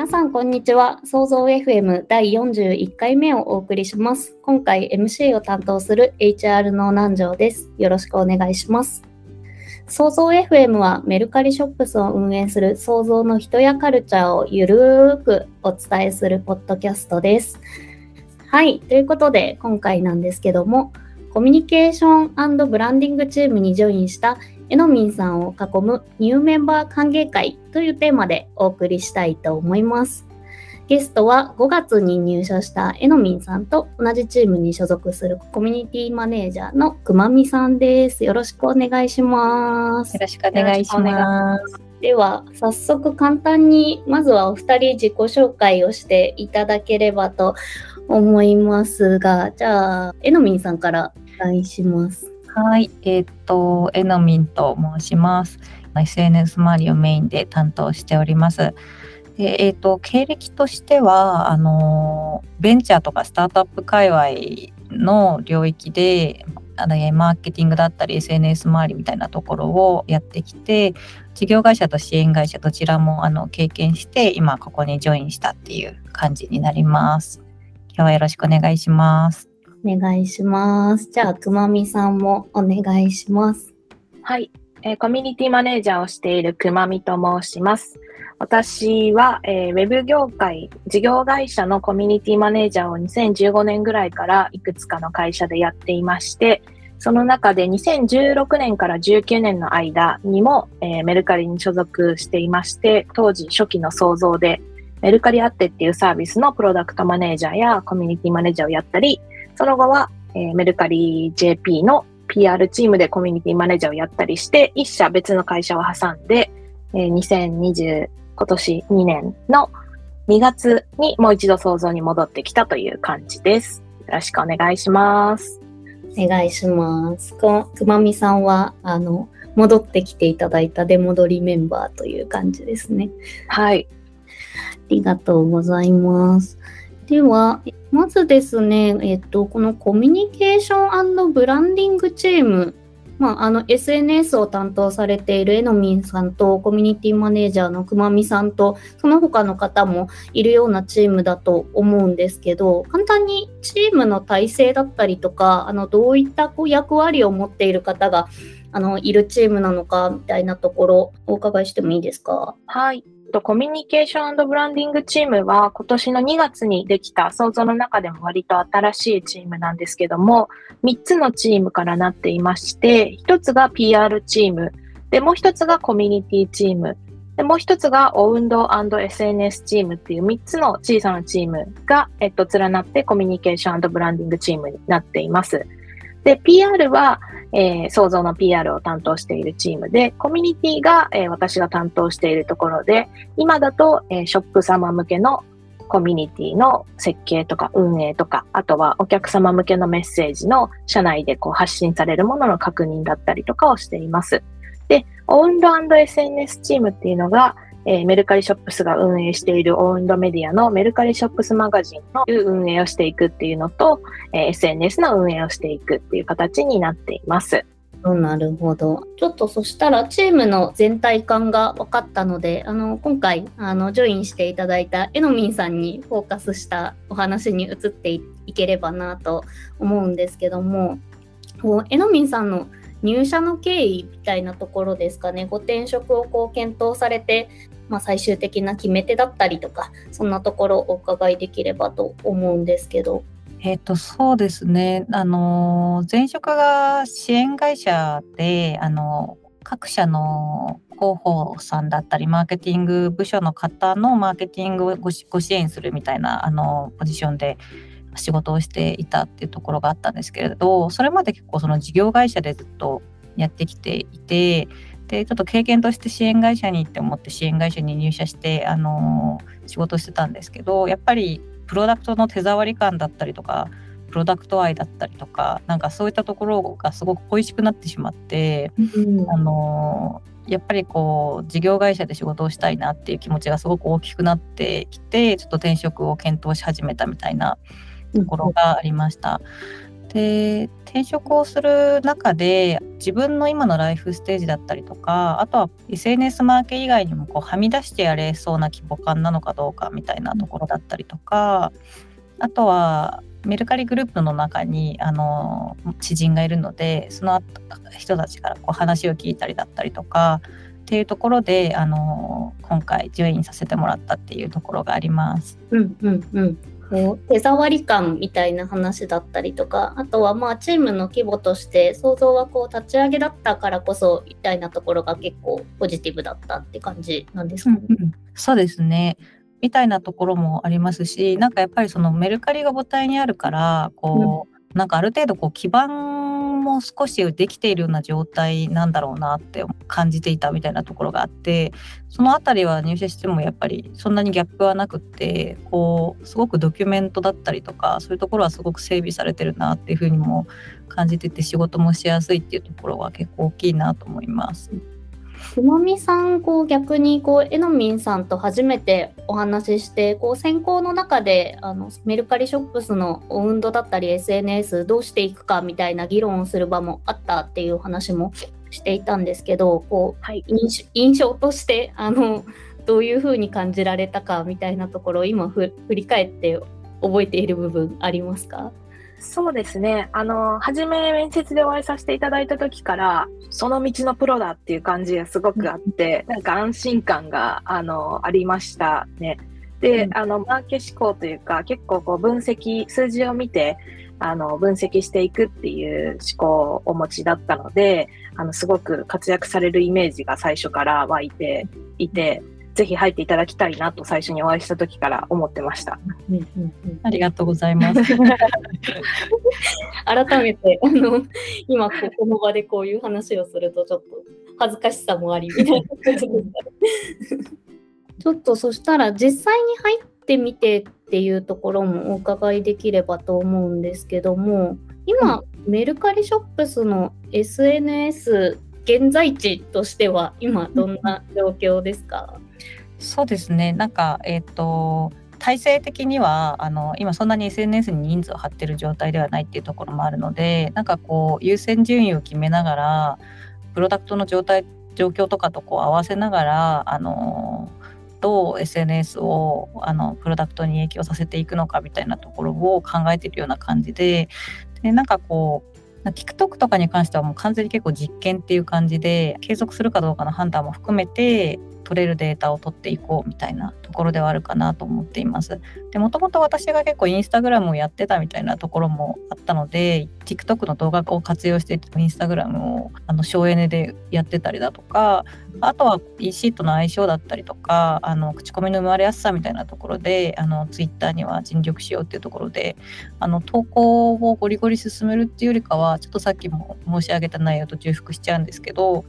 皆さん、こんにちは。創造 FM 第41回目をお送りします。今回 MC を担当する HR の南條です。よろしくお願いします。創造 FM はメルカリショップスを運営する創造の人やカルチャーをゆるーくお伝えするポッドキャストです。はい。ということで、今回なんですけども、コミュニケーションブランディングチームにジョインしたえのみんさんを囲むニューメンバー歓迎会というテーマでお送りしたいと思います。ゲストは5月に入社したえのみんさんと同じチームに所属するコミュニティマネージャーのくまみさんです。よろしくお願いします。よろしくお願いします。では、早速簡単に、まずはお二人自己紹介をしていただければと思いますが、じゃあ、えのみんさんからお願いします。はい、えっ、と、えのみんと申します。SNS 周りをメインで担当しております。でえっ、と、経歴としては、あの、ベンチャーとかスタートアップ界隈の領域で、あのマーケティングだったり SNS 周りみたいなところをやってきて事業会社と支援会社どちらもあの経験して今ここにジョインしたっていう感じになります。今日はよろしくお願いします。お願いします。じゃあ、くまみさんもお願いします。はい。えー、コミュニティマネージャーをしているくまみと申します。私は、えー、ウェブ業界、事業会社のコミュニティマネージャーを2015年ぐらいからいくつかの会社でやっていまして、その中で2016年から19年の間にも、えー、メルカリに所属していまして、当時初期の創造でメルカリアってっていうサービスのプロダクトマネージャーやコミュニティマネージャーをやったり、その後は、えー、メルカリ JP の PR チームでコミュニティマネージャーをやったりして、一社別の会社を挟んで、えー、2020、今年2年の2月にもう一度想像に戻ってきたという感じです。よろしくお願いします。お願いします。くまみさんは、あの、戻ってきていただいた出戻りメンバーという感じですね。はい。ありがとうございます。では、まずですね、えっと、このコミュニケーションブランディングチーム、まあ、あの SNS を担当されているえのみんさんとコミュニティマネージャーのくまみさんとその他の方もいるようなチームだと思うんですけど簡単にチームの体制だったりとかあのどういったこう役割を持っている方があのいるチームなのかみたいなところお伺いしてもいいですか？はい。と、コミュニケーションブランディングチームは今年の2月にできた想像の中でも割と新しいチームなんですけども、3つのチームからなっていまして、1つが PR チーム、で、もう1つがコミュニティチーム、で、もう1つがオウンド &SNS チームっていう3つの小さなチームが、えっと、連なってコミュニケーションブランディングチームになっています。で、PR は、えー、創造の PR を担当しているチームで、コミュニティが、えー、私が担当しているところで、今だと、えー、ショップ様向けのコミュニティの設計とか運営とか、あとはお客様向けのメッセージの社内でこう発信されるものの確認だったりとかをしています。で、オウンド &SNS チームっていうのが、えー、メルカリショップスが運営しているオウンドメディアのメルカリショップスマガジンの運営をしていくっていうのと、えー、SNS の運営をしていくっていう形になっています。なるほど。ちょっとそしたらチームの全体感が分かったので、あの今回あのジョインしていただいたえのみんさんにフォーカスしたお話に移っていければなと思うんですけども、えのみんさんの入社の経緯みたいなところですかね、ご転職をこう検討されて、まあ、最終的な決め手だったりとか、そんなところをお伺いできればと思うんですけど。えっ、と、そうですね。あの、前職が支援会社で、あの、各社の広報さんだったり、マーケティング部署の方のマーケティングをご支援するみたいな、あの、ポジションで仕事をしていたっていうところがあったんですけれどそれまで結構その事業会社でずっとやってきていてでちょっと経験として支援会社にって思って支援会社に入社してあの仕事してたんですけどやっぱりプロダクトの手触り感だったりとかプロダクト愛だったりとかなんかそういったところがすごく恋しくなってしまって、うん、あのやっぱりこう事業会社で仕事をしたいなっていう気持ちがすごく大きくなってきてちょっと転職を検討し始めたみたいなところがありました。で転職をする中で自分の今のライフステージだったりとかあとは SNS マーケ以外にもこうはみ出してやれそうな規模感なのかどうかみたいなところだったりとかあとはメルカリグループの中にあの知人がいるのでその人たちからこう話を聞いたりだったりとかっていうところであの今回ジョインさせてもらったっていうところがあります。うんうんうんこう手触り感みたいな話だったりとかあとはまあチームの規模として想像はこう立ち上げだったからこそみたいなところが結構ポジティブだったって感じなんですか？ね。うんうん、そうですね。みたいなところもありますしなんかやっぱりそのメルカリが母体にあるからこう、うん、なんかある程度こう基盤も少しできているような状態なんだろうなって感じていたみたいなところがあってその辺りは入社してもやっぱりそんなにギャップはなくってこうすごくドキュメントだったりとかそういうところはすごく整備されてるなっていうふうにも感じてて仕事もしやすいっていうところは結構大きいなと思います。くまみさん、こう逆にこうえのみんさんと初めてお話しして、こう選考の中であのメルカリショップスの運動だったり SNS どうしていくかみたいな議論をする場もあったっていう話もしていたんですけど、こう、はい、印象としてあのどういうふうに感じられたかみたいなところを今振り返って覚えている部分ありますか？そうですね。あの、初め面接でお会いさせていただいた時から、その道のプロだっていう感じがすごくあって、なんか安心感が、あの、ありましたね。で、あの、マーケ思考というか、結構こう分析、数字を見て、あの、分析していくっていう思考をお持ちだったので、あの、すごく活躍されるイメージが最初から湧いていて、ぜひ入っていただきたいなと最初にお会いした時から思ってました。ありがとうございます。改めてあの今ここの場でこういう話をするとちょっと恥ずかしさもありみたいなちょっとそしたら実際に入ってみてっていうところもお伺いできればと思うんですけども今、うん、メルカリショップスの SNS 現在地としては今どんな状況ですか、そうですね。なんかえっ、ー、と体制的にはあの今そんなに SNS に人数を張ってる状態ではないっていうところもあるのでなんかこう優先順位を決めながらプロダクトの状態状況とかとこう合わせながらあのどう SNS をあのプロダクトに影響させていくのかみたいなところを考えているような感じででなんかこう TikTok とかに関してはもう完全に結構実験っていう感じで継続するかどうかの判断も含めて取れるデータを取っていこうみたいなところではあるかなと思っています。でもともと私が結構インスタグラムをやってたみたいなところもあったので TikTok の動画を活用してインスタグラムをあの省エネでやってたりだとかあとは EC との相性だったりとかあの口コミの生まれやすさみたいなところであの Twitter には尽力しようっていうところであの投稿をゴリゴリ進めるっていうよりかはちょっとさっきも申し上げた内容と重複しちゃうんですけど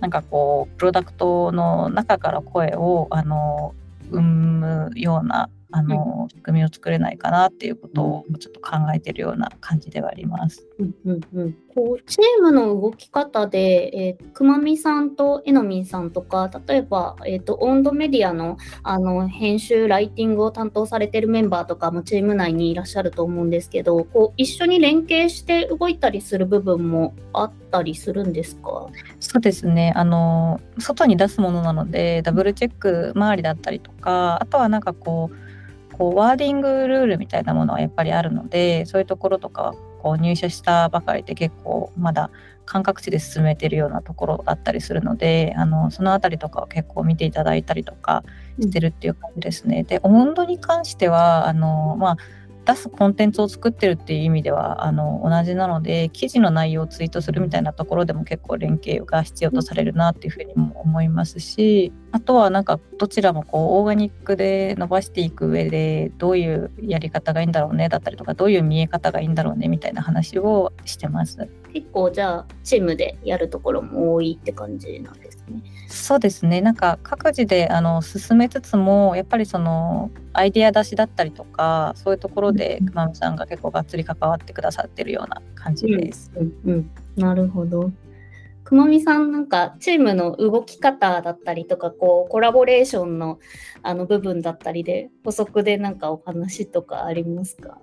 なんかこうプロダクトの中から声をあの生むようなあの、仕組みを作れないかなっていうことをちょっと考えてるような感じではあります。うんうんうん、こうチームの動き方で、えー、くまみさんとえのみんさんとか例えば、えーと、温度メディアのあの編集ライティングを担当されてるメンバーとかもチーム内にいらっしゃると思うんですけどこう一緒に連携して動いたりする部分もあったりするんですか？そうですね。あの外に出すものなのでダブルチェック周りだったりとかあとはなんかこうこうワーディングルールみたいなものはやっぱりあるのでそういうところとかはこう入社したばかりで結構まだ感覚値で進めてるようなところだったりするのであのその辺りとかは結構見ていただいたりとかしてるっていう感じですね。で温度に関してはあのまあ出すコンテンツを作ってるっていう意味ではあの同じなので記事の内容をツイートするみたいなところでも結構連携が必要とされるなっていうふうにも思いますしあとはなんかどちらもこうオーガニックで伸ばしていく上でどういうやり方がいいんだろうねだったりとかどういう見え方がいいんだろうねみたいな話をしてます。結構じゃあチームでやるところも多いって感じなんですね。そうですねなんか各自であの進めつつもやっぱりそのアイデア出しだったりとかそういうところでくまみさんが結構がっつり関わってくださってるような感じです。うん、うんうん、なるほど。くまみさんなんかチームの動き方だったりとかこうコラボレーションのあの部分だったりで補足でなんかお話とかありますか？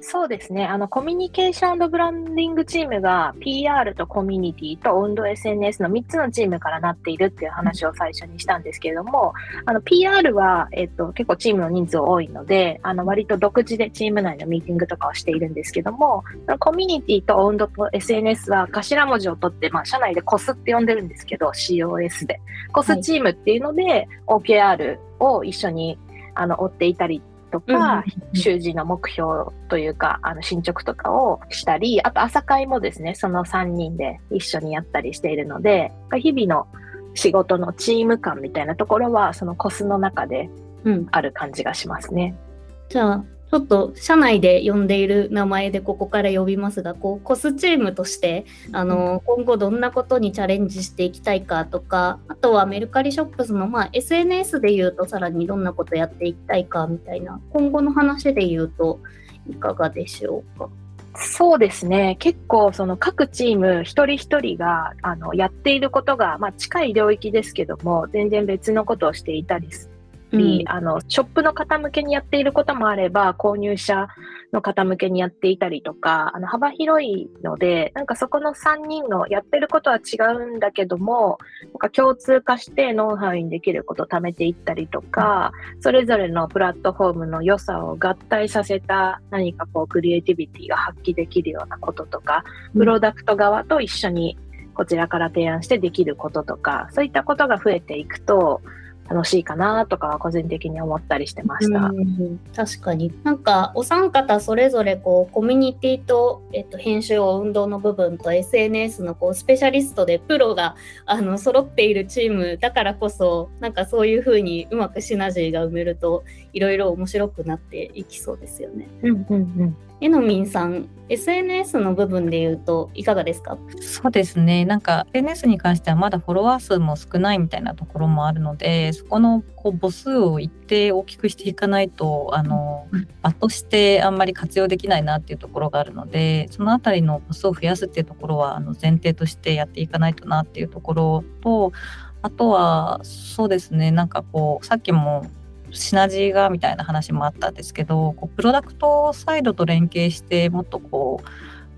そうですね。あの、コミュニケーションブランディングチームが PR とコミュニティと温度 SNS の3つのチームからなっているっていう話を最初にしたんですけれども、あの、PR は、えっと、結構チームの人数多いので、あの、割と独自でチーム内のミーティングとかをしているんですけども、コミュニティと温度と SNS は頭文字を取って、まあ、社内で COS って呼んでるんですけど、COS で。COS チームっていうので、OKR を一緒にあの追っていたりとか、習字の目標というか、あの進捗とかをしたり、あと朝会もですね、その3人で一緒にやったりしているので、日々の仕事のチーム感みたいなところは、そのコスの中である感じがしますね。うん、じゃあ、ちょっと社内で呼んでいる名前でここから呼びますが、こうコスチームとしてあの今後どんなことにチャレンジしていきたいかとか、あとはメルカリショップスの、まあ、SNS で言うとさらにどんなことやっていきたいかみたいな、今後の話で言うといかがでしょうか？そうですね。結構、その各チーム一人一人が、あの、やっていることが、まあ近い領域ですけども、全然別のことをしていたりり、うん、あの、ショップの方向けにやっていることもあれば、購入者の方向けにやっていたりとか、あの、幅広いので、なんかそこの3人のやってることは違うんだけども、なんか共通化してノウハウにできることを貯めていったりとか、それぞれのプラットフォームの良さを合体させた何かこう、クリエイティビティが発揮できるようなこととか、プロダクト側と一緒にこちらから提案してできることとか、そういったことが増えていくと、楽しいかなとか個人的に思ったりしてました。確かになんかお三方それぞれこうコミュニティと、えっと、編集を運動の部分と SNS のこうスペシャリストでプロがあの揃っているチームだからこそなんかそういうふうにうまくシナジーが埋めるといろいろ面白くなっていきそうですよね。うんうんうんえのみんさん、SNS の部分で言うといかがですか？そうですね。なんか SNS に関してはまだフォロワー数も少ないみたいなところもあるので、そこのこう母数を一定大きくしていかないと、あの、場としてあんまり活用できないなっていうところがあるので、そのあたりの母数を増やすっていうところは、あの前提としてやっていかないとなっていうところと、あとは、そうですね、なんかこう、さっきもシナジーがみたいな話もあったんですけどこうプロダクトサイドと連携してもっとこう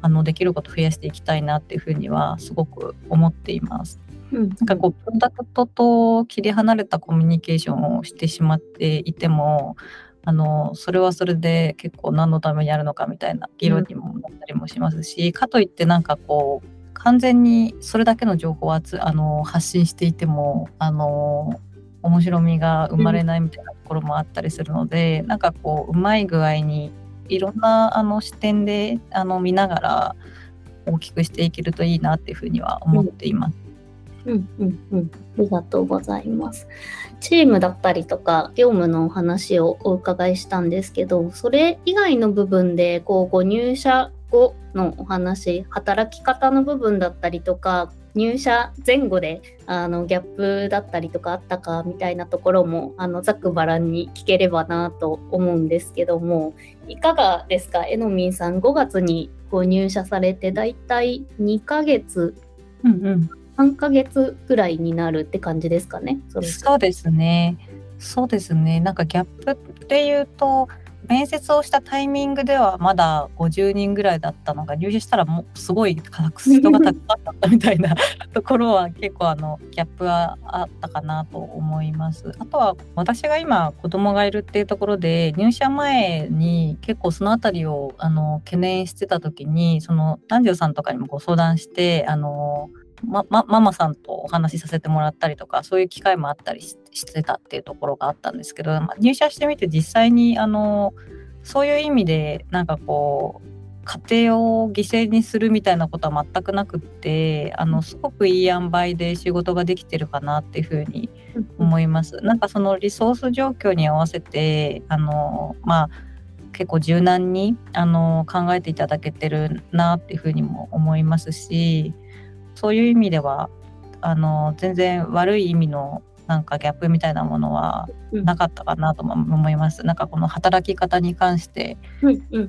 あのできること増やしていきたいなっていうふうにはすごく思っています。うん、なんかこうプロダクトと切り離れたコミュニケーションをしてしまっていてもあのそれはそれで結構何のためにやるのかみたいな議論にもなったりもしますし、うん、かといってなんかこう完全にそれだけの情報をあの発信していてもあの面白みが生まれないみたいなところもあったりするので、うん、なんかこううまい具合にいろんなあの視点であの見ながら大きくしていけるといいなっていうふうには思っています。うんうんうん、ありがとうございます。チームだったりとか業務のお話をお伺いしたんですけど、それ以外の部分でこうご入社後のお話、働き方の部分だったりとか、入社前後であのギャップだったりとかあったかみたいなところもあのざっくばらんに聞ければなと思うんですけどもいかがですか？えのみんさん5月にこう入社されてだいたい2ヶ月、うんうん、3ヶ月ぐらいになるって感じですかね？そうですね。そうですね。なんかギャップっていうと面接をしたタイミングではまだ50人ぐらいだったのが入社したらもうすごい人がたくさんだったみたいな ところは結構あのギャップはあったかなと思います。あとは私が今子供がいるっていうところで入社前に結構その辺りをあの懸念してた時にその男女さんとかにもご相談してあのま、ま、ママさんとお話しさせてもらったりとかそういう機会もあったりしてたっていうところがあったんですけど、まあ、入社してみて実際にあのそういう意味でなんかこう家庭を犠牲にするみたいなことは全くなくってあのすごくいい塩梅で仕事ができてるかなっていうふうに思います。なんかそのリソース状況に合わせてあのまあ結構柔軟にあの考えていただけてるなっていうふうにも思いますしそういう意味ではあの全然悪い意味のなんかギャップみたいなものはなかったかなと思います。うん、なんかこの働き方に関して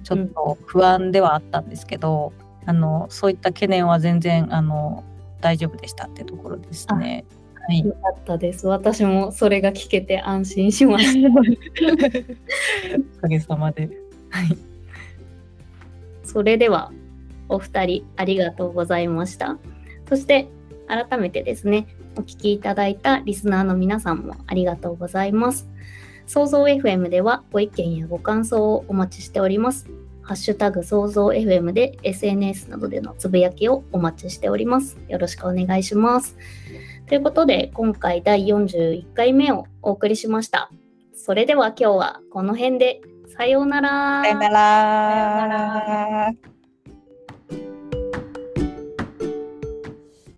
ちょっと不安ではあったんですけど、あのそういった懸念は全然あの大丈夫でしたってところですね。はい、よかったです。私もそれが聞けて安心しました。おかげさまで。はい。それでは、お二人ありがとうございました。そして、改めてですね、お聞きいただいたリスナーの皆さんもありがとうございます。創造 FM ではご意見やご感想をお待ちしております。ハッシュタグ創造 FM で SNS などでのつぶやきをお待ちしております。よろしくお願いします。ということで、今回第41回目をお送りしました。それでは今日はこの辺で、さようなら。さようなら。